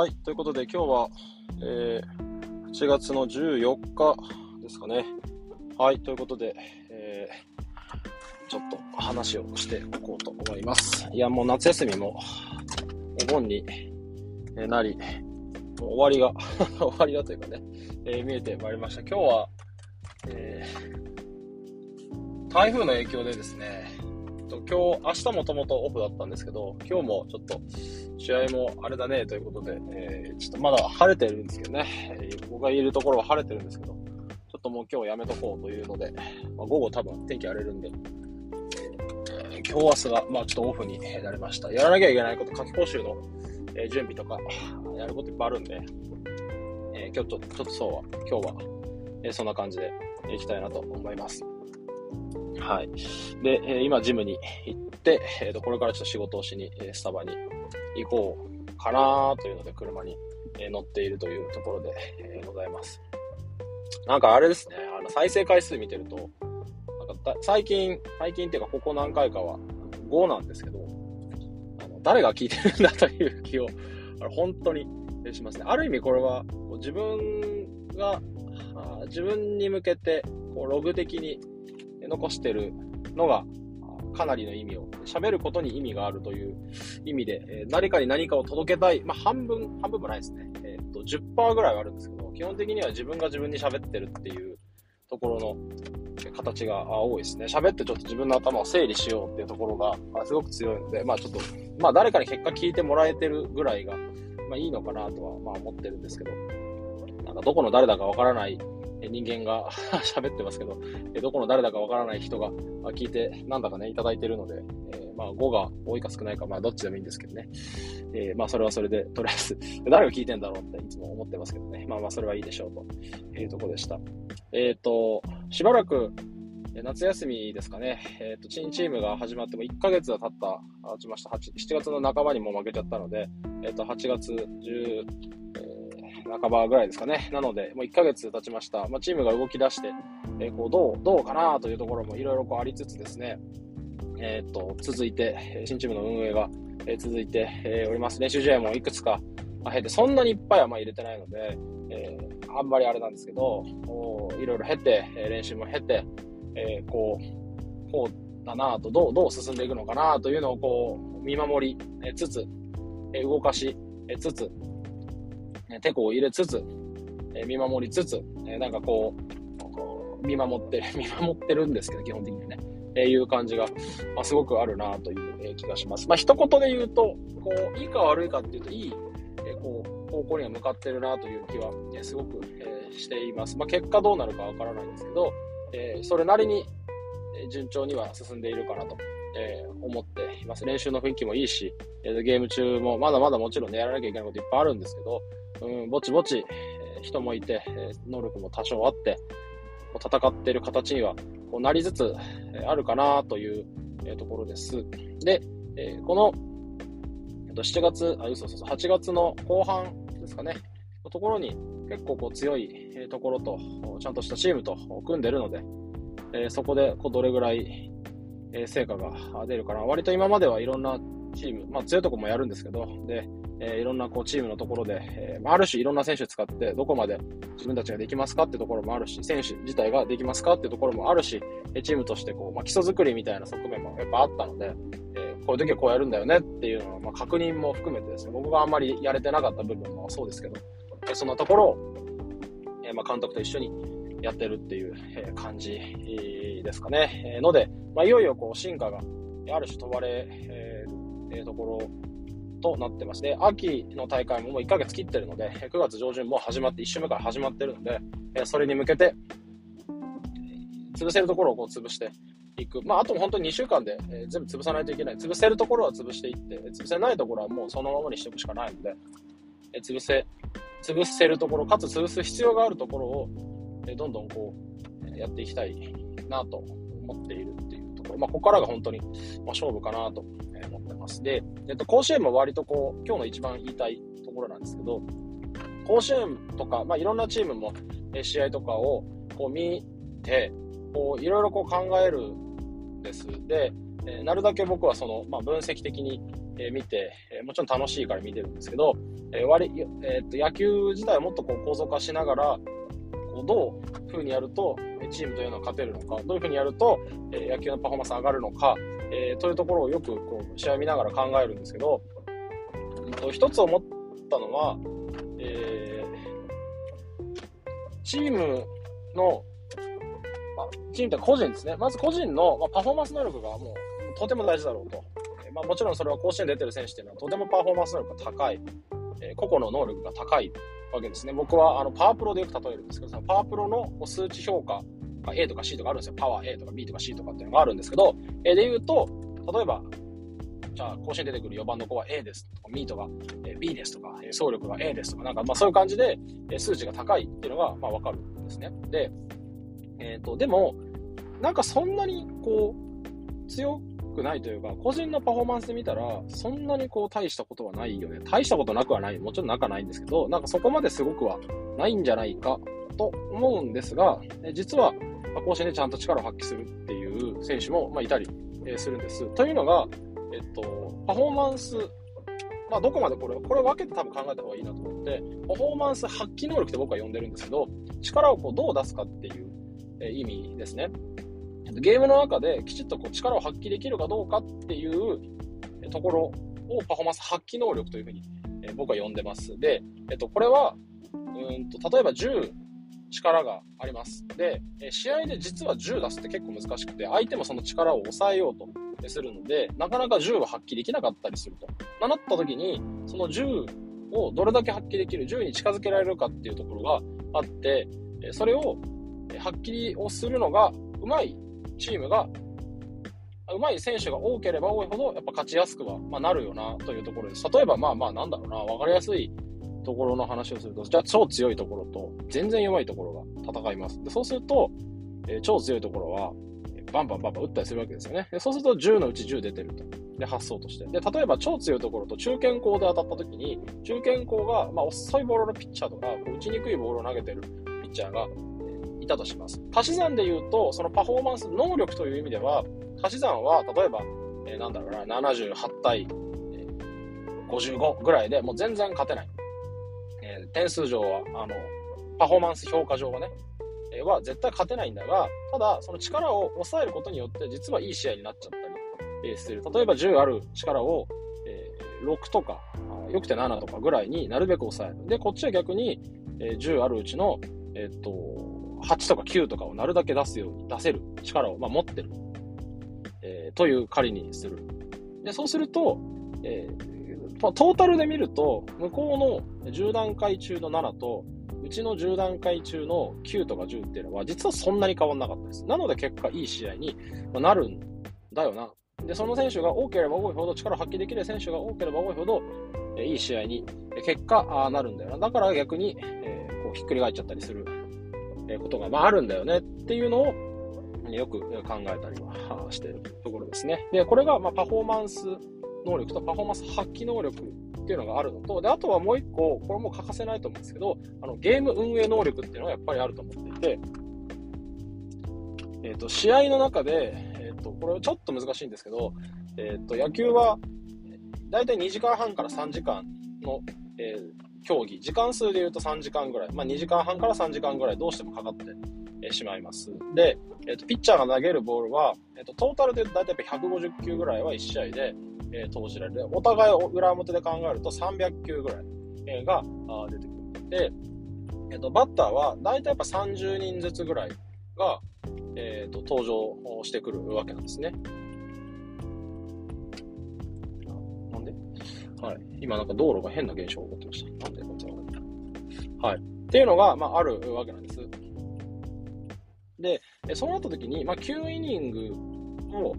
はい、ということで今日は、えー、8月の14日ですかね。はい、ということで、えー、ちょっと話をしておこうと思います。いや、もう夏休みもお盆になり、もう終わりが、終わりがというかね、えー見えてまいりました。今日は、えー台風の影響でですね、と今日、明日もともとオフだったんですけど、今日もちょっと試合もあれだねということで、えーちょっとまだ晴れてるんですけどね、僕がいるところは晴れてるんですけど、ちょっともう今日やめとこうというので、まあ、午後多分天気荒れるんで、えー今日明日が、まあちょっとオフになりました。やらなきゃいけないこと、夏期講習の、え準備とか、やることいっぱいあるんで、えー今日ちょっとそうは、今日は、えそんな感じでいきたいなと思います。はい。で、え今ジムに行って、えーと、これからちょっと仕事をしに、えスタバに行こうかなというので、車に、え乗っているというところで、えございます。なんかあれですね、あの再生回数見てると、なんかだ最近、最近っていうかここ何回かは5なんですけど、あの誰が聞いてるんだという気を、あの本当にしますね。ある意味これは、自分が、自分に向けて、こうログ的に残してるのが、かなりの意味を、喋ることに意味があるという意味で、えー何かに何かを届けたい、まあ、半分、半分もないですね。えーっと、10%ぐらいはあるんですけど、基本的には自分が自分に喋ってるっていうところの形が多いですね。喋ってちょっと自分の頭を整理しようっていうところがすごく強いので、まあちょっと、まあ誰かに結果聞いてもらえてるぐらいが、まあいいのかなとは、まあ思ってるんですけど、なんかどこの誰だかわからない人間が 喋ってますけど、えどこの誰だかわからない人が聞いて、なんだかね、いただいてるので、えまあ5が多いか少ないか、まあどっちでもいいんですけどね。えまあそれはそれで、とりあえず、誰が聞いてんだろうっていつも思ってますけどね。まあまあそれはいいでしょうというとこでした。えっ、と、しばらく、夏休みですかね、えっ、と、チンチームが始まっても1ヶ月は経った、経ちました。7月の半ばにも負けちゃったので、えっ、と、8月10、半ばぐらいですかね。なので、もう1ヶ月経ちました。まあ、チームが動き出して、えーこう、どう、どうかなというところもいろいろこうありつつですね、えっ、と、続いて、新チームの運営が、え続いて、えおります。練習試合もいくつか、まあ、経て、そんなにいっぱいはまあ入れてないので、えあんまりあれなんですけど、いろいろ経て、練習も経て、えこう、こうだなと、どう、どう進んでいくのかなというのをこう、見守り、つつ、動かし、つつ、えーテコを入れつつ、え見守りつつ、えなんかこう、こう見守ってる、見守ってるんですけど、基本的にね。えいう感じが、まあ、すごくあるなという、え気がします。まあ、一言で言うと、こう、いいか悪いかっていうと、いい、えこう、方向には向かってるなという気は、えすごく、えーしています。まあ、結果どうなるかわからないんですけど、えーそれなりに、順調には進んでいるかなと、え思っています。練習の雰囲気もいいし、えーゲーム中もまだまだもちろんね、やらなきゃいけないこといっぱいあるんですけど、うん、ぼちぼち、え人もいて、え能力も多少あって、こう戦っている形にはこうなりつつえあるかなという、えところです。で、えこの、えっと、7月、あ、嘘そうそう、8月の後半ですかね、のところに結構こう強いえところと、ちゃんとしたチームと組んでるので、えそこでこうどれぐらい、え成果が出るかな。割と今まではいろんなチーム、まあ強いところもやるんですけど、で、えーいろんなこうチームのところで、えーある種いろんな選手使ってどこまで自分たちができますかってところもあるし、選手自体ができますかってところもあるし、チームとしてこう、まあ、基礎作りみたいな側面もやっぱあったので、えーこういう時はこうやるんだよねっていうのを、まあ、確認も含めてですね、僕があんまりやれてなかった部分もそうですけど、えそんなところを、えまあ、監督と一緒にやってるっていうえ感じですかね。えので、まあ、いよいよこう進化がある種問われえーえーところとなってますね。秋の大会ももう1ヶ月切ってるので、9月上旬も始まって、1週目から始まってるので、えそれに向けて、潰せるところをこう潰していく。まあ、あと本当に2週間で、え全部潰さないといけない。潰せるところは潰していって、潰せないところはもうそのままにしておくしかないので、え潰せ、潰せるところ、かつ潰す必要があるところを、えどんどんこう、やっていきたいなと思っているっていうところ。まあ、ここからが本当に、まあ、勝負かなと思ってます。で、えっと、甲子園も割とこう、今日の一番言いたいところなんですけど、甲子園とか、まあ、いろんなチームも、え試合とかをこう見て、こう、いろいろこう考えるんです。で、えなるだけ僕はその、まあ、分析的に、え見て、えもちろん楽しいから見てるんですけど、え割えー、と野球自体をもっとこう構造化しながら、こうどういうふうにやると、チームというのは勝てるのか、どういうふうにやると、え野球のパフォーマンス上がるのか、えというところをよくこう試合を見ながら考えるんですけど、えー、と一つ思ったのは、え、チームの、あ、チームって個人ですね。まず個人の、ま、パフォーマンス能力がもうとても大事だろうと。え、まあ、もちろんそれは甲子園出てる選手っていうのはとてもパフォーマンス能力が高い、え、個々の能力が高いわけですね。僕はあのパワープロでよく例えるんですけど、そのパワープロの数値評価 A とか C とかあるんですよ。パワー A とか B とか C とかっていうのがあるんですけど、え、で言うと、例えば、じゃあ甲子園出てくる4番の子は A ですとか、ミートが B ですとか、走力が A ですとか、なんかまあそういう感じで数値が高いっていうのがまあわかるんですね。で、えっ、ー、と、でも、なんかそんなにこう、強くないというか、個人のパフォーマンスで見たら、そんなにこう大したことはないよね。大したことなくはない。もちろん仲ないんですけど、なんかそこまですごくはないんじゃないかと思うんですが、実は、甲子園でちゃんと力を発揮するっていう選手も、ま、いたりするんです。というのが、えっと、パフォーマンス、まあ、どこまでこれ、これ分けて多分考えた方がいいなと思って、パフォーマンス発揮能力って僕は呼んでるんですけど、力をこうどう出すかっていうえ意味ですね。ゲームの中できちっとこう力を発揮できるかどうかっていうところをパフォーマンス発揮能力というふうに僕は呼んでます。で、えっと、これは、うんと、例えば10、力があります。で、試合で実は10出すって結構難しくて、相手もその力を抑えようとするので、なかなか10は発揮できなかったりすると。なった時に、その10をどれだけ発揮できる、10に近づけられるかっていうところがあって、それを発揮をするのがうまいチームが、うまい選手が多ければ多いほど、やっぱ勝ちやすくは、まあ、なるよなというところです。例えば、まあまあ、なんだろうな、わかりやすいところの話をすると、じゃあ超強いところと全然弱いところが戦います。でそうすると、えー、超強いところは、バンバンバンバン打ったりするわけですよね。でそうすると10のうち10出てると。で、発想として。で、例えば超強いところと中堅校で当たった時に、中堅校が、まあ、遅いボールのピッチャーとか、打ちにくいボールを投げてるピッチャーが、いたとします。足し算で言うと、そのパフォーマンス能力という意味では、足し算は、例えば、えー、なんだろうな、78対、えー、55ぐらいでもう全然勝てない。えー、点数上は、あの、パフォーマンス評価上はね、えー、は絶対勝てないんだが、ただ、その力を抑えることによって、実はいい試合になっちゃったり、え、する。例えば10ある力を、え、6とか、よくて7とかぐらいになるべく抑える。で、こっちは逆に、え、10あるうちの、えっと、8とか9とかをなるだけ出すように出せる力を、まあ、持ってる、えー、という仮にする。で、そうすると、えー、トータルで見ると、向こうの10段階中の7と、うちの10段階中の9とか10っていうのは、実はそんなに変わんなかったです。なので結果いい試合になるんだよな。で、その選手が多ければ多いほど、力を発揮できる選手が多ければ多いほど、えいい試合に結果あなるんだよな。だから逆に、えー、こうひっくり返っちゃったりすることが、まあ、あるんだよねっていうのをよく考えたりはしているところですね。で、これがまパフォーマンス能力とパフォーマンス発揮能力っていうのがあるのと、で、あとはもう一個、これも欠かせないと思うんですけど、あの、ゲーム運営能力っていうのはやっぱりあると思っていて、えっ、ー、と、試合の中で、えっ、ー、と、これちょっと難しいんですけど、えっ、ー、と、野球は、だいたい2時間半から3時間の、えー競技、時間数で言うと3時間ぐらい、まあ、2時間半から3時間ぐらいどうしてもかかってしまいます。で、えーと、ピッチャーが投げるボールは、えーと、トータルで大体150球ぐらいは1試合で、えー、投じられる。お互い裏表で考えると300球ぐらい、えー、が出てくる。で、えーと、バッターは大体やっぱ30人ずつぐらいが、えー、と登場してくるわけなんですねなんで？はい。今なんか道路が変な現象が起こってました。はい。っていうのが、まあ、あるわけなんです。で、そうなった時に、まあ、9イニングを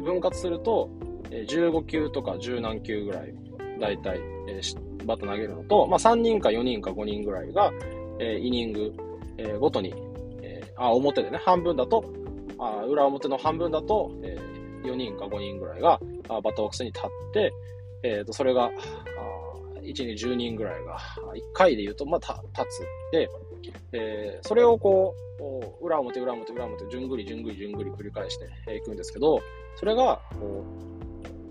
分割すると、15球とか10何球ぐらい、だいたい、えー、バット投げるのと、まあ、3人か4人か5人ぐらいが、えー、イニング、えー、ごとに、えー、あ、表でね、半分だと、あ裏表の半分だと、えー、4人か5人ぐらいがあバットボックスに立って、えっ、ー、と、それが、1日10人ぐらいが、1回で言うと、まあ、た立つ。で、えー、それをこう、裏表、裏表、裏表、じゅんぐり、じゅんぐり、じゅんぐり繰り返していくんですけど、それが、こ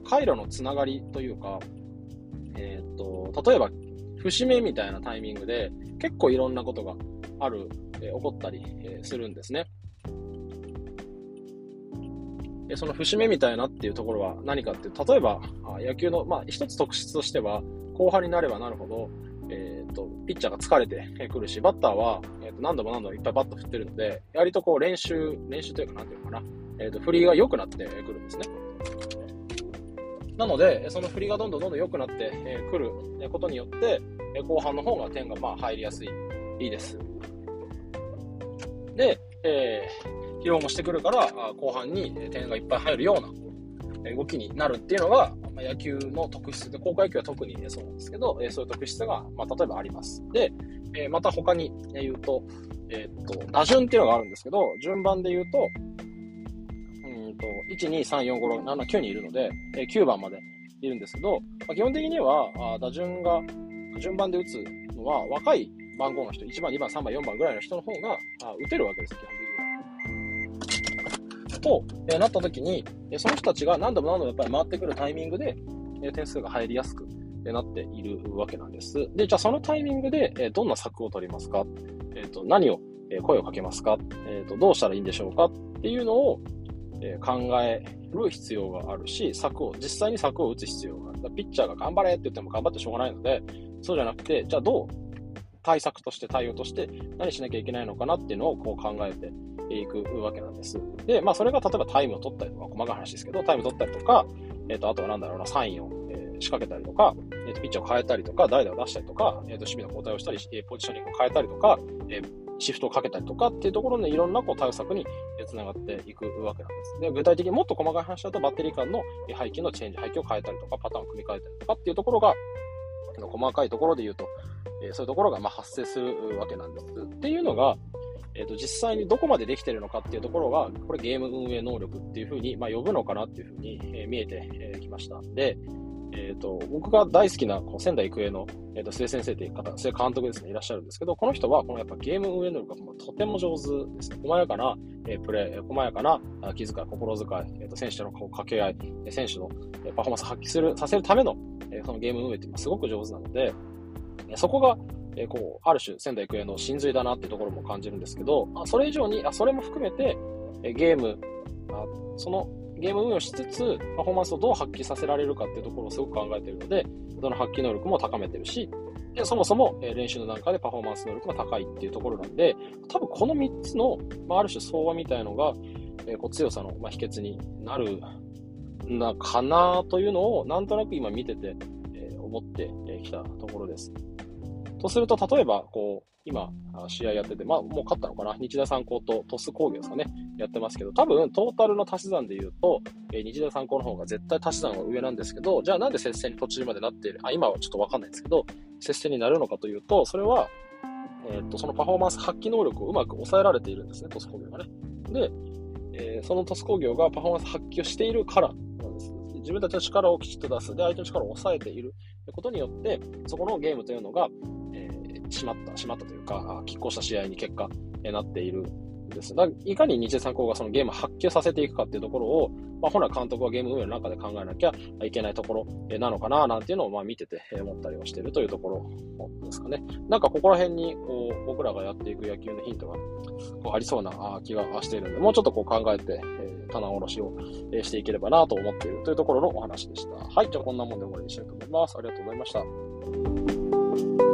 う、回路のつながりというか、えっ、と、例えば、節目みたいなタイミングで、結構いろんなことがある、えー、起こったり、えー、するんですね。その節目みたいなっていうところは何かっていう例えば、野球の、まあ、一つ特質としては、後半になればなるほど、えっ、ー、と、ピッチャーが疲れてくるし、バッターは、えー、と何度も何度もいっぱいバット振ってるので、割とこう練習、練習というか、なんていうのかな、えっ、ー、と、振りが良くなってくるんですね。なので、その振りがどんどんどんどん良くなってくることによって、後半の方が点がまあ入りやすい、いいです。で、えー、疲労もしてくるから、後半に点がいっぱい入るような動きになるっていうのが、野球の特質で、高校野球は特にそうなんですけど、そういう特質が、まあ、例えばあります。で、また他に言うと、えー、っと、打順っていうのがあるんですけど、順番で言うと、うんと、1、2、3、4、5、6、7、9人いるので、え9番までいるんですけど、ま、基本的には、あ打順が、順番で打つのは、若い番号の人、1番、2番、3番、4番ぐらいの人の方が、あ打てるわけです、基本的に。と、え、なった時に、えその人たちが何度も何度もやっぱり回ってくるタイミングで、え点数が入りやすくなっているわけなんです。で、じゃあそのタイミングで、えどんな策を取りますか？えっ、ー、と、何を、え声をかけますか？えっ、ー、と、どうしたらいいんでしょうか？っていうのを、え考える必要があるし、策を、実際に策を打つ必要がある。ピッチャーが頑張れって言っても頑張ってしょうがないので、そうじゃなくて、じゃあどう対策として対応として何しなきゃいけないのかなっていうのをこう考えていくわけなんです。で、まあそれが例えばタイムを取ったりとか、細かい話ですけど、タイム取ったりとか、えっ、ー、と、あとはなんだろうな、サインを、えー、仕掛けたりとか、えっ、ー、と、ピッチャーを変えたりとか、代打を出したりとか、えっ、と、守備の交代をしたり、えポジショニングを変えたりとか、えシフトをかけたりとかっていうところでいろんなこう対策につながっていくわけなんです。で、具体的にもっと細かい話だとバッテリー間の配球のチェンジ、配球を変えたりとか、パターンを組み替えたりとかっていうところが、細かいところで言うと、えそういうところがま発生するわけなんです。っていうのが、えー、と実際にどこまでできてるのかっていうところが、これゲーム運営能力っていうふうに、まあ、呼ぶのかなっていうふうに、えー、見えてき、ました。で、えっ、ー、と、僕が大好きなこう仙台育英の、えー、と、須江先生という方、須江監督ですね、いらっしゃるんですけど、この人は、このやっぱゲーム運営能力がとても上手ですね。細やかな、えー、プレー、細やかな気遣い、心遣い、えー、と選手との掛け合い、選手のパフォーマンスを発揮する、させるための、え、そのゲーム運営っていうのはすごく上手なので、そこが、えー、こう、ある種仙台育英の真髄だなってところも感じるんですけど、あそれ以上に、あそれも含めて、えゲームあ、そのゲーム運用しつつ、パフォーマンスをどう発揮させられるかっていうところをすごく考えているので、その発揮能力も高めてるし、でそもそも、練習の段階でパフォーマンス能力が高いっていうところなんで、多分この3つの、まあ、ある種相和みたいのが、えー、こう強さの、まあ、秘訣になるなかなというのを、なんとなく今見てて、思ってきたところです。とすると、例えば、こう、今、試合やってて、まあ、もう勝ったのかな？日大三高と鳥栖工業ですかね、やってますけど、多分、トータルの足し算で言うと、えー、日大三高の方が絶対足し算は上なんですけど、じゃあなんで接戦に途中までなっている、あ、今はちょっとわかんないですけど、接戦になるのかというと、それは、えっ、と、そのパフォーマンス発揮能力をうまく抑えられているんですね、鳥栖工業がね。で、えー、その鳥栖工業がパフォーマンス発揮をしているからなんです。自分たちの力をきちっと出す。で、相手の力を抑えていることによって、そこのゲームというのが、しまった、しまったというか、拮抗した試合に結果、えなっているんです。だいかに日大三高がそのゲームを発揮させていくかっていうところを、まあ、本来監督はゲーム運営の中で考えなきゃいけないところなのかな、なんていうのをまあ見てて思ったりはしてるというところですかね。なんかここら辺にこう僕らがやっていく野球のヒントがこうありそうな気がしているので、もうちょっとこう考えて、え、棚卸しをしていければなと思っているというところのお話でした。はい、じゃあこんなもんで終わりにしたいと思います。ありがとうございました。